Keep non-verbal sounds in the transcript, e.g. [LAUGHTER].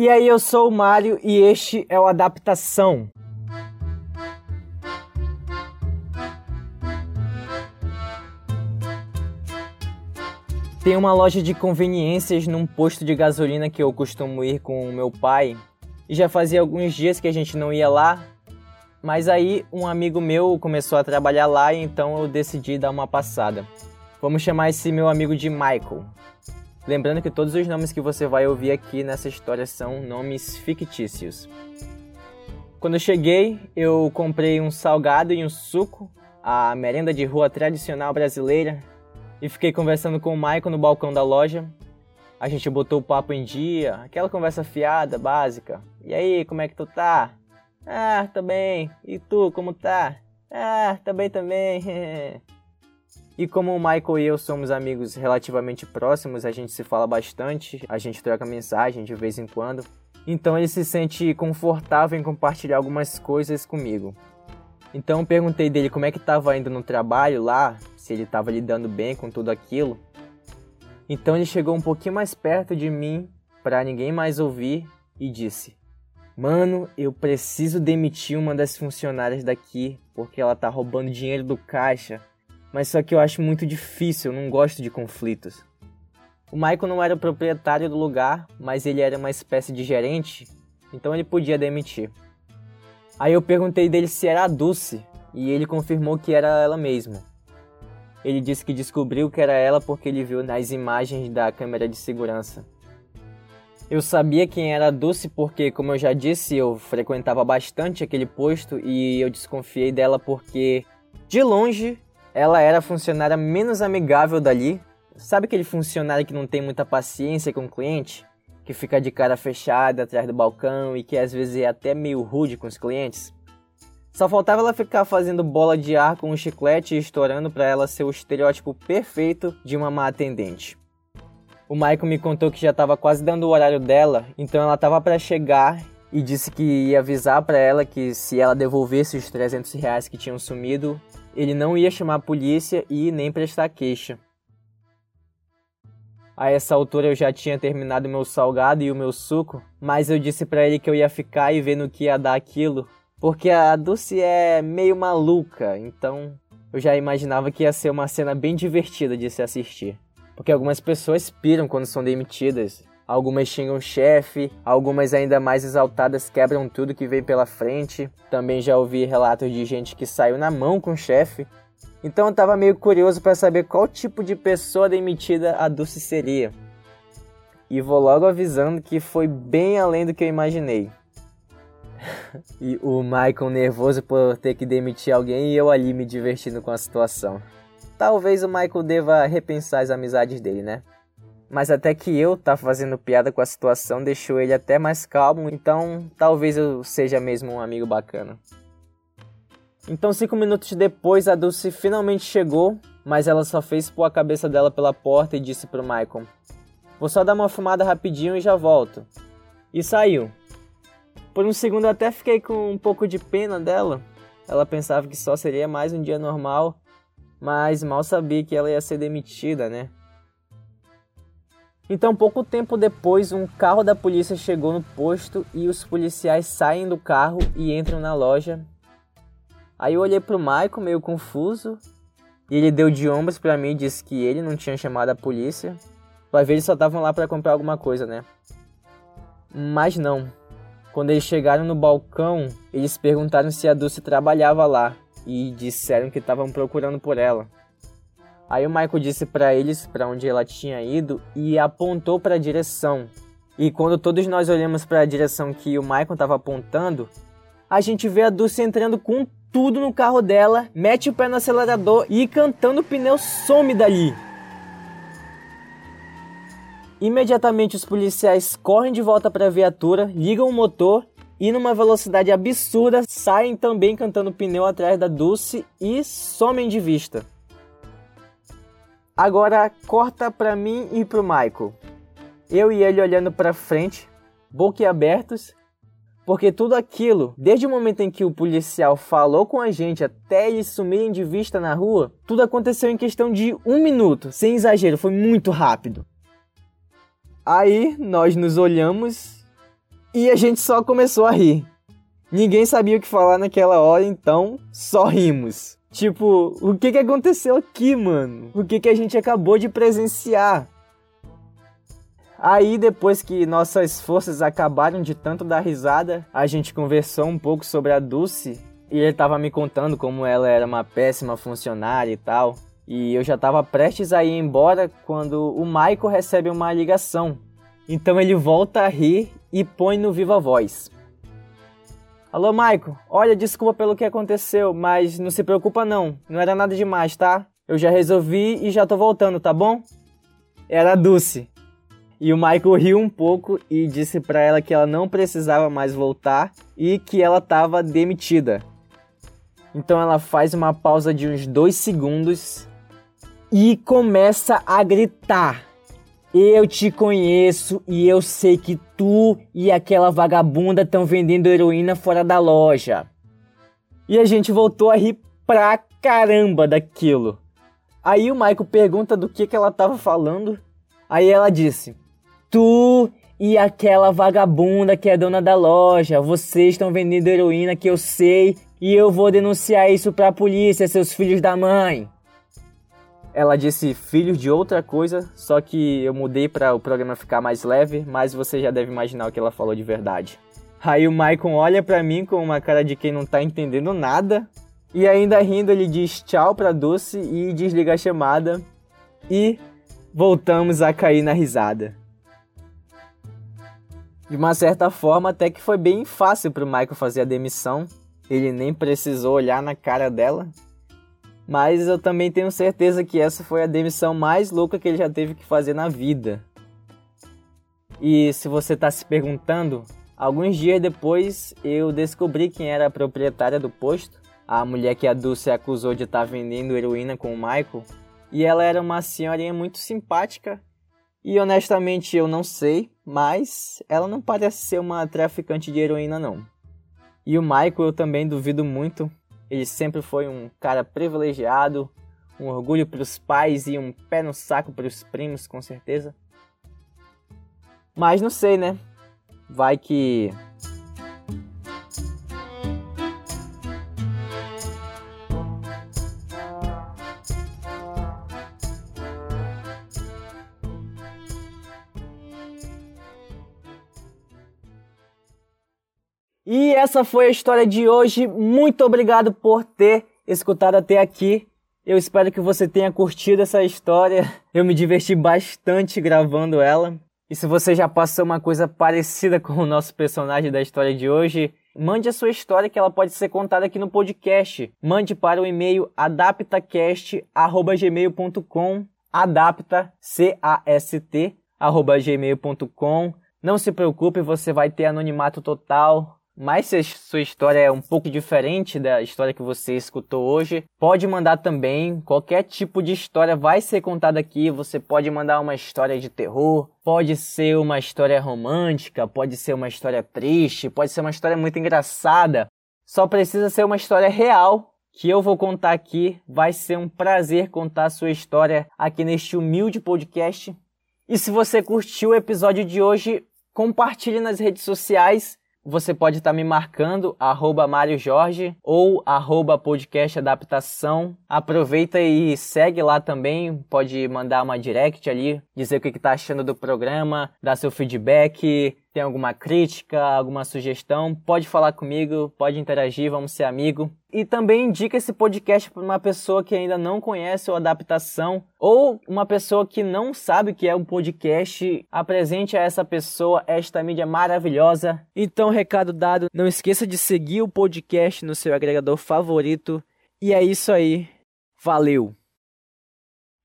E aí, eu sou o Mário e este é o Adaptação. Tem uma loja de conveniências num posto de gasolina que eu costumo ir com o meu pai. E já fazia alguns dias que a gente não ia lá. Mas aí um amigo meu começou a trabalhar lá então eu decidi dar uma passada. Vamos chamar esse meu amigo de Michael. Lembrando que todos os nomes que você vai ouvir aqui nessa história são nomes fictícios. Quando eu cheguei, eu comprei um salgado e um suco, a merenda de rua tradicional brasileira, e fiquei conversando com o Michael no balcão da loja. A gente botou o papo em dia, aquela conversa fiada, básica. E aí, como é que tu tá? Ah, tô bem. E tu, como tá? Ah, tá bem também. [LAUGHS] E como o Michael e eu somos amigos relativamente próximos, a gente se fala bastante, a gente troca mensagem de vez em quando. Então ele se sente confortável em compartilhar algumas coisas comigo. Então perguntei dele como é que estava indo no trabalho lá, se ele estava lidando bem com tudo aquilo. Então ele chegou um pouquinho mais perto de mim para ninguém mais ouvir e disse: "Mano, eu preciso demitir uma das funcionárias daqui porque ela tá roubando dinheiro do caixa mas só que eu acho muito difícil, não gosto de conflitos. O Michael não era o proprietário do lugar, mas ele era uma espécie de gerente, então ele podia demitir. Aí eu perguntei dele se era a Dulce, e ele confirmou que era ela mesma. Ele disse que descobriu que era ela porque ele viu nas imagens da câmera de segurança. Eu sabia quem era a Dulce porque, como eu já disse, eu frequentava bastante aquele posto e eu desconfiei dela porque, de longe, ela era a funcionária menos amigável dali. Sabe aquele funcionário que não tem muita paciência com o cliente? Que fica de cara fechada atrás do balcão e que às vezes é até meio rude com os clientes? Só faltava ela ficar fazendo bola de ar com um chiclete e estourando para ela ser o estereótipo perfeito de uma má atendente. O Michael me contou que já estava quase dando o horário dela, então ela estava para chegar e disse que ia avisar para ela que se ela devolvesse os 300 reais que tinham sumido, ele não ia chamar a polícia e nem prestar queixa. A essa altura eu já tinha terminado meu salgado e o meu suco, mas eu disse para ele que eu ia ficar e ver no que ia dar aquilo, porque a Dulce é meio maluca, então eu já imaginava que ia ser uma cena bem divertida de se assistir. Porque algumas pessoas piram quando são demitidas, Algumas xingam o chefe, algumas ainda mais exaltadas quebram tudo que vem pela frente. Também já ouvi relatos de gente que saiu na mão com o chefe. Então eu tava meio curioso para saber qual tipo de pessoa demitida a Dulce seria. E vou logo avisando que foi bem além do que eu imaginei. [LAUGHS] e o Michael nervoso por ter que demitir alguém e eu ali me divertindo com a situação. Talvez o Michael deva repensar as amizades dele, né? Mas até que eu tá fazendo piada com a situação deixou ele até mais calmo, então talvez eu seja mesmo um amigo bacana. Então, cinco minutos depois, a Dulce finalmente chegou, mas ela só fez pôr a cabeça dela pela porta e disse pro Michael: Vou só dar uma fumada rapidinho e já volto. E saiu. Por um segundo eu até fiquei com um pouco de pena dela. Ela pensava que só seria mais um dia normal, mas mal sabia que ela ia ser demitida, né? Então, pouco tempo depois, um carro da polícia chegou no posto e os policiais saem do carro e entram na loja. Aí eu olhei pro Michael meio confuso e ele deu de ombros para mim e disse que ele não tinha chamado a polícia. Vai ver, eles só estavam lá para comprar alguma coisa, né? Mas não. Quando eles chegaram no balcão, eles perguntaram se a Dulce trabalhava lá e disseram que estavam procurando por ela. Aí o Michael disse para eles para onde ela tinha ido e apontou para a direção. E quando todos nós olhamos para a direção que o Michael estava apontando, a gente vê a Dulce entrando com tudo no carro dela, mete o pé no acelerador e cantando o pneu some dali. Imediatamente os policiais correm de volta para a viatura, ligam o motor e numa velocidade absurda saem também cantando pneu atrás da Dulce e somem de vista. Agora corta para mim e pro Michael. Eu e ele olhando para frente, boquiabertos, porque tudo aquilo, desde o momento em que o policial falou com a gente até eles sumirem de vista na rua, tudo aconteceu em questão de um minuto, sem exagero, foi muito rápido. Aí nós nos olhamos E a gente só começou a rir. Ninguém sabia o que falar naquela hora, então só rimos. Tipo, o que que aconteceu aqui, mano? O que que a gente acabou de presenciar? Aí, depois que nossas forças acabaram de tanto dar risada, a gente conversou um pouco sobre a Dulce e ele tava me contando como ela era uma péssima funcionária e tal. E eu já tava prestes a ir embora quando o Michael recebe uma ligação. Então ele volta a rir e põe no Viva Voz. Alô, Maico. Olha, desculpa pelo que aconteceu, mas não se preocupa não. Não era nada demais, tá? Eu já resolvi e já tô voltando, tá bom? Era a Dulce. E o Michael riu um pouco e disse para ela que ela não precisava mais voltar e que ela estava demitida. Então ela faz uma pausa de uns dois segundos e começa a gritar. Eu te conheço e eu sei que tu e aquela vagabunda estão vendendo heroína fora da loja. E a gente voltou a rir pra caramba daquilo. Aí o Michael pergunta do que, que ela tava falando. Aí ela disse: Tu e aquela vagabunda que é dona da loja, vocês estão vendendo heroína que eu sei e eu vou denunciar isso pra polícia, seus filhos da mãe. Ela disse filhos de outra coisa, só que eu mudei para o programa ficar mais leve, mas você já deve imaginar o que ela falou de verdade. Aí o Maicon olha para mim com uma cara de quem não tá entendendo nada, e ainda rindo ele diz tchau pra Doce e desliga a chamada, e voltamos a cair na risada. De uma certa forma, até que foi bem fácil pro Michael fazer a demissão. Ele nem precisou olhar na cara dela, mas eu também tenho certeza que essa foi a demissão mais louca que ele já teve que fazer na vida. E se você está se perguntando, alguns dias depois eu descobri quem era a proprietária do posto, a mulher que a Dulce acusou de estar tá vendendo heroína com o Michael, e ela era uma senhorinha muito simpática. E honestamente eu não sei, mas ela não parece ser uma traficante de heroína não. E o Michael eu também duvido muito, ele sempre foi um cara privilegiado, um orgulho para os pais e um pé no saco para os primos, com certeza. Mas não sei, né? Vai que E essa foi a história de hoje. Muito obrigado por ter escutado até aqui. Eu espero que você tenha curtido essa história. Eu me diverti bastante gravando ela. E se você já passou uma coisa parecida com o nosso personagem da história de hoje, mande a sua história que ela pode ser contada aqui no podcast. Mande para o e-mail adaptacast@gmail.com, adapta c a s t gmail.com. Não se preocupe, você vai ter anonimato total. Mas se a sua história é um pouco diferente da história que você escutou hoje, pode mandar também. Qualquer tipo de história vai ser contada aqui. Você pode mandar uma história de terror, pode ser uma história romântica, pode ser uma história triste, pode ser uma história muito engraçada. Só precisa ser uma história real que eu vou contar aqui. Vai ser um prazer contar a sua história aqui neste humilde podcast. E se você curtiu o episódio de hoje, compartilhe nas redes sociais você pode estar tá me marcando, arroba Mário Jorge ou arroba podcast adaptação. Aproveita e segue lá também, pode mandar uma direct ali, dizer o que está achando do programa, dar seu feedback, tem alguma crítica, alguma sugestão, pode falar comigo, pode interagir, vamos ser amigo. E também indica esse podcast para uma pessoa que ainda não conhece o Adaptação ou uma pessoa que não sabe o que é um podcast. Apresente a essa pessoa esta mídia maravilhosa. Então, recado dado, não esqueça de seguir o podcast no seu agregador favorito. E é isso aí. Valeu!